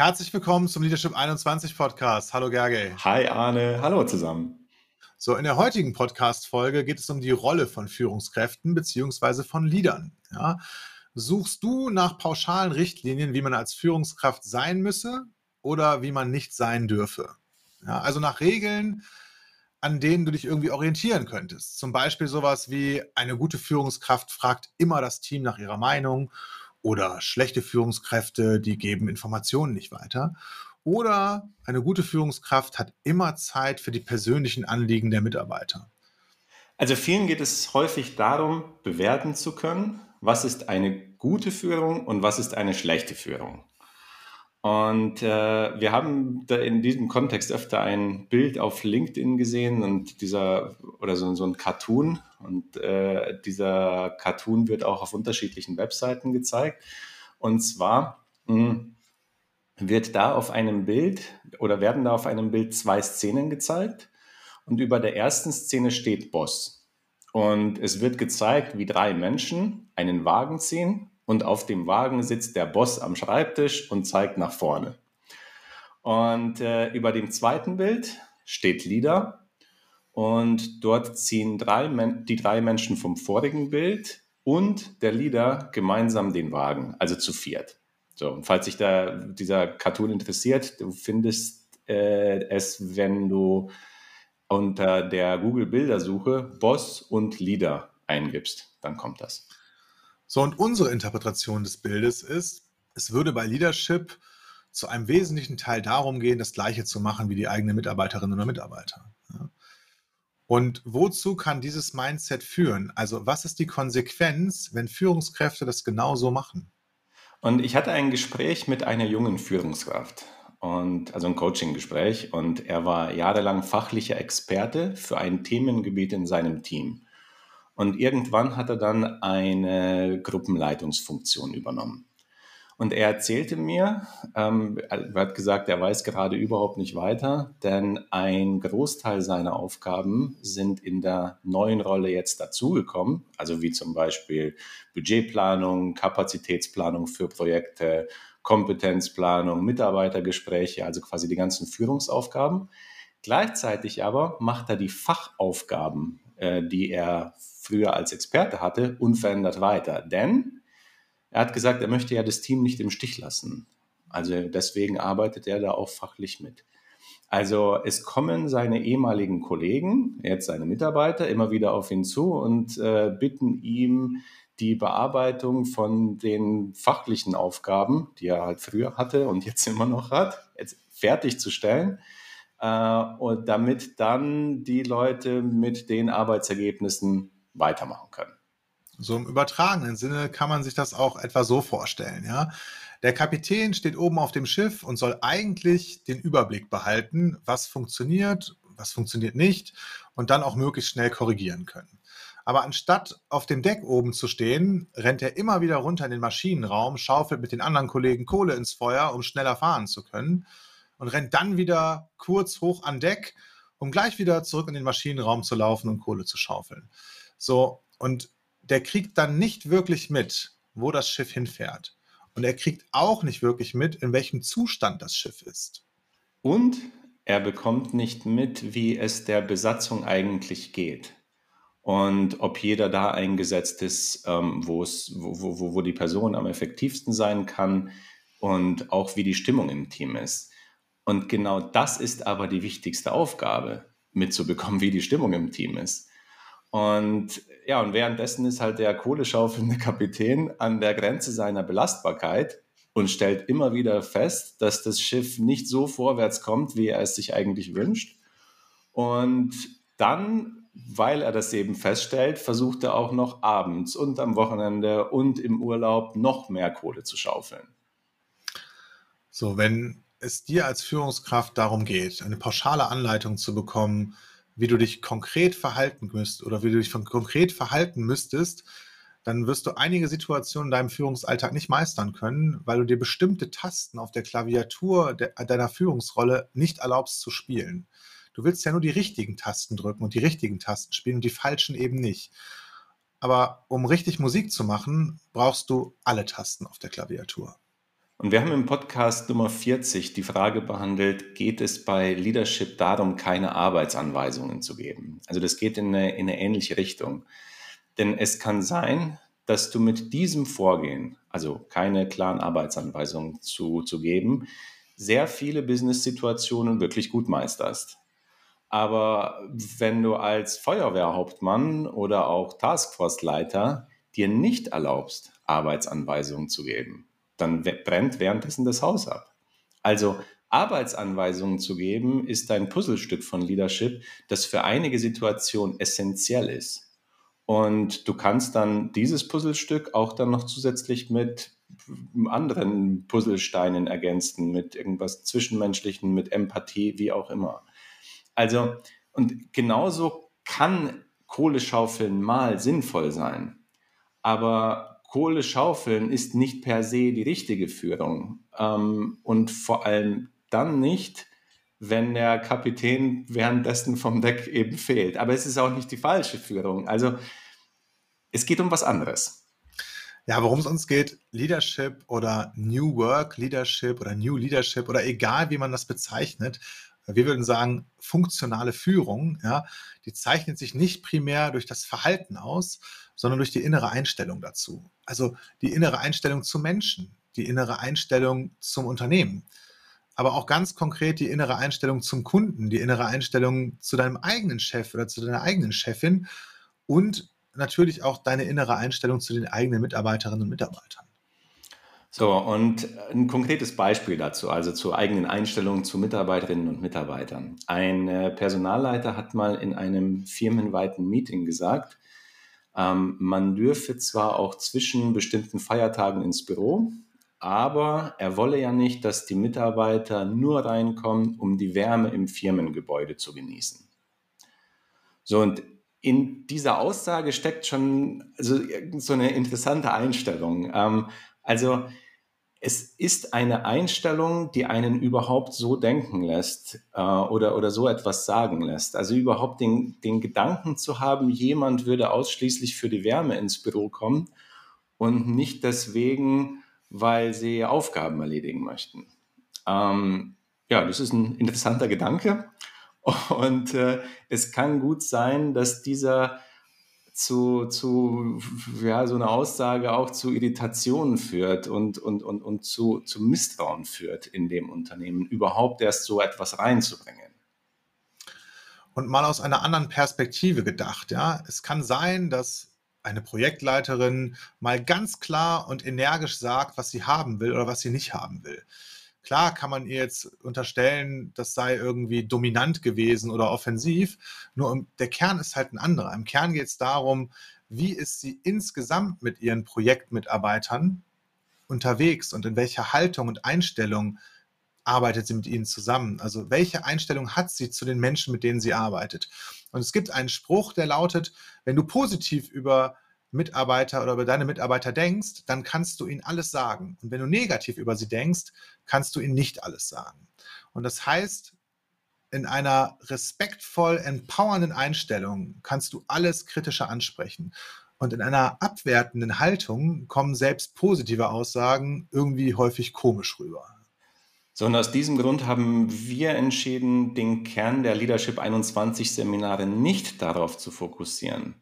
Herzlich willkommen zum Leadership 21 Podcast. Hallo Gerge. Hi Arne, hallo zusammen. So, in der heutigen Podcast-Folge geht es um die Rolle von Führungskräften bzw. von Leadern. Ja, suchst du nach pauschalen Richtlinien, wie man als Führungskraft sein müsse oder wie man nicht sein dürfe? Ja, also nach Regeln, an denen du dich irgendwie orientieren könntest. Zum Beispiel sowas wie eine gute Führungskraft fragt immer das Team nach ihrer Meinung oder schlechte Führungskräfte, die geben Informationen nicht weiter. Oder eine gute Führungskraft hat immer Zeit für die persönlichen Anliegen der Mitarbeiter. Also vielen geht es häufig darum, bewerten zu können, was ist eine gute Führung und was ist eine schlechte Führung. Und äh, wir haben da in diesem Kontext öfter ein Bild auf LinkedIn gesehen und dieser oder so, so ein Cartoon und äh, dieser Cartoon wird auch auf unterschiedlichen Webseiten gezeigt. Und zwar mh, hm, wird da auf einem Bild oder werden da auf einem Bild zwei Szenen gezeigt und über der ersten Szene steht Boss. Und es wird gezeigt, wie drei Menschen einen Wagen ziehen und auf dem Wagen sitzt der Boss am Schreibtisch und zeigt nach vorne. Und äh, über dem zweiten Bild steht Lieder und dort ziehen drei die drei Menschen vom vorigen Bild und der Leader gemeinsam den Wagen, also zu viert. So, und falls sich da dieser Cartoon interessiert, du findest äh, es, wenn du unter der Google Bildersuche Boss und Leader eingibst, dann kommt das. So, und unsere Interpretation des Bildes ist, es würde bei Leadership zu einem wesentlichen Teil darum gehen, das Gleiche zu machen wie die eigenen Mitarbeiterinnen oder Mitarbeiter. Und wozu kann dieses Mindset führen? Also was ist die Konsequenz, wenn Führungskräfte das genauso machen? Und ich hatte ein Gespräch mit einer jungen Führungskraft und also ein Coaching-Gespräch und er war jahrelang fachlicher Experte für ein Themengebiet in seinem Team. Und irgendwann hat er dann eine Gruppenleitungsfunktion übernommen. Und er erzählte mir, ähm, er hat gesagt, er weiß gerade überhaupt nicht weiter, denn ein Großteil seiner Aufgaben sind in der neuen Rolle jetzt dazugekommen, also wie zum Beispiel Budgetplanung, Kapazitätsplanung für Projekte, Kompetenzplanung, Mitarbeitergespräche, also quasi die ganzen Führungsaufgaben. Gleichzeitig aber macht er die Fachaufgaben, äh, die er früher als Experte hatte, unverändert weiter. Denn er hat gesagt, er möchte ja das Team nicht im Stich lassen. Also deswegen arbeitet er da auch fachlich mit. Also es kommen seine ehemaligen Kollegen, jetzt seine Mitarbeiter, immer wieder auf ihn zu und äh, bitten ihm, die Bearbeitung von den fachlichen Aufgaben, die er halt früher hatte und jetzt immer noch hat, fertigzustellen äh, und damit dann die Leute mit den Arbeitsergebnissen weitermachen können. So im übertragenen Sinne kann man sich das auch etwa so vorstellen, ja. Der Kapitän steht oben auf dem Schiff und soll eigentlich den Überblick behalten, was funktioniert, was funktioniert nicht und dann auch möglichst schnell korrigieren können. Aber anstatt auf dem Deck oben zu stehen, rennt er immer wieder runter in den Maschinenraum, schaufelt mit den anderen Kollegen Kohle ins Feuer, um schneller fahren zu können und rennt dann wieder kurz hoch an Deck, um gleich wieder zurück in den Maschinenraum zu laufen und Kohle zu schaufeln. So, und der kriegt dann nicht wirklich mit, wo das Schiff hinfährt. Und er kriegt auch nicht wirklich mit, in welchem Zustand das Schiff ist. Und er bekommt nicht mit, wie es der Besatzung eigentlich geht. Und ob jeder da eingesetzt ist, ähm, wo, wo, wo, wo die Person am effektivsten sein kann und auch wie die Stimmung im Team ist. Und genau das ist aber die wichtigste Aufgabe, mitzubekommen, wie die Stimmung im Team ist. Und ja, und währenddessen ist halt der kohleschaufelnde Kapitän an der Grenze seiner Belastbarkeit und stellt immer wieder fest, dass das Schiff nicht so vorwärts kommt, wie er es sich eigentlich wünscht. Und dann, weil er das eben feststellt, versucht er auch noch abends und am Wochenende und im Urlaub noch mehr Kohle zu schaufeln. So, wenn es dir als Führungskraft darum geht, eine pauschale Anleitung zu bekommen, wie du dich konkret verhalten müsst oder wie du dich konkret verhalten müsstest, dann wirst du einige Situationen in deinem Führungsalltag nicht meistern können, weil du dir bestimmte Tasten auf der Klaviatur de deiner Führungsrolle nicht erlaubst zu spielen. Du willst ja nur die richtigen Tasten drücken und die richtigen Tasten spielen und die falschen eben nicht. Aber um richtig Musik zu machen, brauchst du alle Tasten auf der Klaviatur. Und wir haben im Podcast Nummer 40 die Frage behandelt, geht es bei Leadership darum, keine Arbeitsanweisungen zu geben? Also das geht in eine, in eine ähnliche Richtung. Denn es kann sein, dass du mit diesem Vorgehen, also keine klaren Arbeitsanweisungen zu, zu geben, sehr viele Business-Situationen wirklich gut meisterst. Aber wenn du als Feuerwehrhauptmann oder auch Taskforce-Leiter dir nicht erlaubst, Arbeitsanweisungen zu geben, dann brennt währenddessen das Haus ab. Also Arbeitsanweisungen zu geben, ist ein Puzzlestück von Leadership, das für einige Situationen essentiell ist. Und du kannst dann dieses Puzzlestück auch dann noch zusätzlich mit anderen Puzzlesteinen ergänzen, mit irgendwas Zwischenmenschlichen, mit Empathie, wie auch immer. Also, und genauso kann Kohleschaufeln mal sinnvoll sein. Aber Kohle schaufeln ist nicht per se die richtige Führung. Ähm, und vor allem dann nicht, wenn der Kapitän währenddessen vom Deck eben fehlt. Aber es ist auch nicht die falsche Führung. Also es geht um was anderes. Ja, worum es uns geht, Leadership oder New Work Leadership oder New Leadership oder egal wie man das bezeichnet, wir würden sagen, funktionale Führung, ja, die zeichnet sich nicht primär durch das Verhalten aus, sondern durch die innere Einstellung dazu. Also die innere Einstellung zum Menschen, die innere Einstellung zum Unternehmen, aber auch ganz konkret die innere Einstellung zum Kunden, die innere Einstellung zu deinem eigenen Chef oder zu deiner eigenen Chefin und natürlich auch deine innere Einstellung zu den eigenen Mitarbeiterinnen und Mitarbeitern. So, und ein konkretes Beispiel dazu, also zur eigenen Einstellung zu Mitarbeiterinnen und Mitarbeitern. Ein äh, Personalleiter hat mal in einem firmenweiten Meeting gesagt, ähm, man dürfe zwar auch zwischen bestimmten Feiertagen ins Büro, aber er wolle ja nicht, dass die Mitarbeiter nur reinkommen, um die Wärme im Firmengebäude zu genießen. So, und in dieser Aussage steckt schon also, so eine interessante Einstellung. Ähm, also es ist eine Einstellung, die einen überhaupt so denken lässt äh, oder, oder so etwas sagen lässt. Also überhaupt den, den Gedanken zu haben, jemand würde ausschließlich für die Wärme ins Büro kommen und nicht deswegen, weil sie Aufgaben erledigen möchten. Ähm, ja, das ist ein interessanter Gedanke. Und äh, es kann gut sein, dass dieser zu, zu ja, so eine Aussage auch zu Irritationen führt und, und, und, und zu, zu Misstrauen führt in dem Unternehmen, überhaupt erst so etwas reinzubringen. Und mal aus einer anderen Perspektive gedacht, ja, es kann sein, dass eine Projektleiterin mal ganz klar und energisch sagt, was sie haben will oder was sie nicht haben will. Klar kann man ihr jetzt unterstellen, das sei irgendwie dominant gewesen oder offensiv, nur der Kern ist halt ein anderer. Im Kern geht es darum, wie ist sie insgesamt mit ihren Projektmitarbeitern unterwegs und in welcher Haltung und Einstellung arbeitet sie mit ihnen zusammen? Also welche Einstellung hat sie zu den Menschen, mit denen sie arbeitet? Und es gibt einen Spruch, der lautet, wenn du positiv über Mitarbeiter oder über deine Mitarbeiter denkst, dann kannst du ihnen alles sagen. Und wenn du negativ über sie denkst, kannst du ihnen nicht alles sagen. Und das heißt, in einer respektvoll empowernden Einstellung kannst du alles kritische ansprechen. Und in einer abwertenden Haltung kommen selbst positive Aussagen irgendwie häufig komisch rüber. So, und aus diesem Grund haben wir entschieden, den Kern der Leadership 21 Seminare nicht darauf zu fokussieren,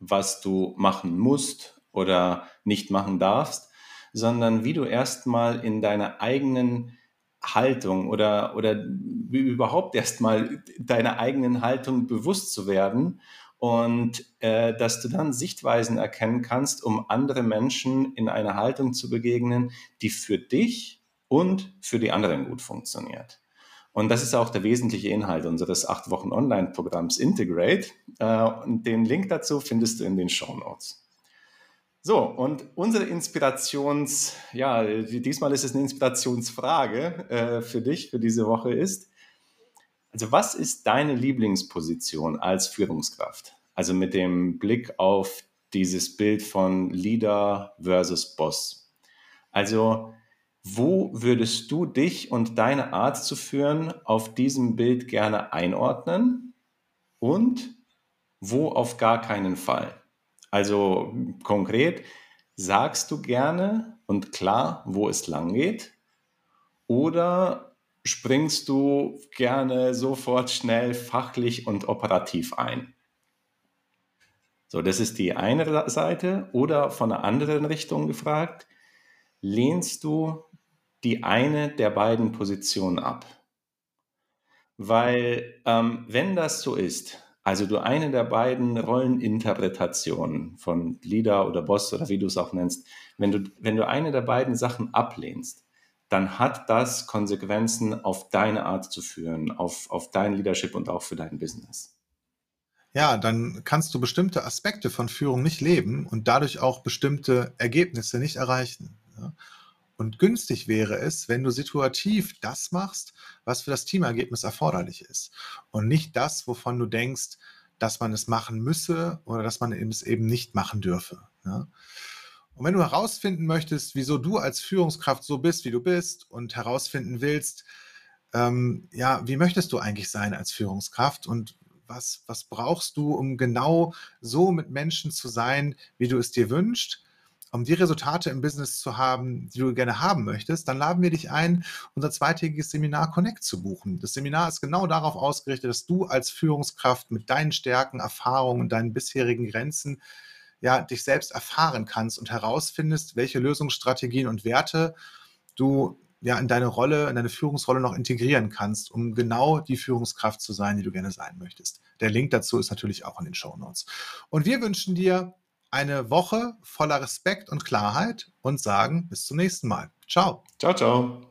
was du machen musst oder nicht machen darfst, sondern wie du erstmal in deiner eigenen Haltung oder, oder überhaupt erstmal deiner eigenen Haltung bewusst zu werden und äh, dass du dann Sichtweisen erkennen kannst, um andere Menschen in einer Haltung zu begegnen, die für dich und für die anderen gut funktioniert. Und das ist auch der wesentliche Inhalt unseres acht Wochen Online-Programms Integrate. Äh, und den Link dazu findest du in den Show Notes. So, und unsere Inspirations, ja, diesmal ist es eine Inspirationsfrage äh, für dich für diese Woche ist, also was ist deine Lieblingsposition als Führungskraft? Also mit dem Blick auf dieses Bild von Leader versus Boss. Also wo würdest du dich und deine Art zu führen auf diesem Bild gerne einordnen und wo auf gar keinen Fall? Also konkret, sagst du gerne und klar, wo es lang geht Oder springst du gerne sofort schnell fachlich und operativ ein? So, das ist die eine Seite. Oder von einer anderen Richtung gefragt, lehnst du die eine der beiden Positionen ab? Weil ähm, wenn das so ist, also du eine der beiden Rolleninterpretationen von Leader oder Boss oder wie du es auch nennst, wenn du, wenn du eine der beiden Sachen ablehnst, dann hat das Konsequenzen auf deine Art zu führen, auf, auf dein Leadership und auch für dein Business. Ja, dann kannst du bestimmte Aspekte von Führung nicht leben und dadurch auch bestimmte Ergebnisse nicht erreichen. Und günstig wäre es, wenn du situativ das machst, was für das Teamergebnis erforderlich ist. Und nicht das, wovon du denkst, dass man es machen müsse oder dass man es eben nicht machen dürfe. Ja? Und wenn du herausfinden möchtest, wieso du als Führungskraft so bist, wie du bist und herausfinden willst, ähm, ja, wie möchtest du eigentlich sein als Führungskraft und was, was brauchst du, um genau so mit Menschen zu sein, wie du es dir wünschst, um die Resultate im Business zu haben, die du gerne haben möchtest, dann laden wir dich ein, unser zweitägiges Seminar Connect zu buchen. Das Seminar ist genau darauf ausgerichtet, dass du als Führungskraft mit deinen Stärken, Erfahrungen und deinen bisherigen Grenzen ja, dich selbst erfahren kannst und herausfindest, welche Lösungsstrategien und Werte du ja in deine Rolle, in deine Führungsrolle noch integrieren kannst, um genau die Führungskraft zu sein, die du gerne sein möchtest. Der Link dazu ist natürlich auch in den Show Notes. Und wir wünschen dir eine Woche voller Respekt und Klarheit und sagen bis zum nächsten Mal. Ciao. Ciao, ciao.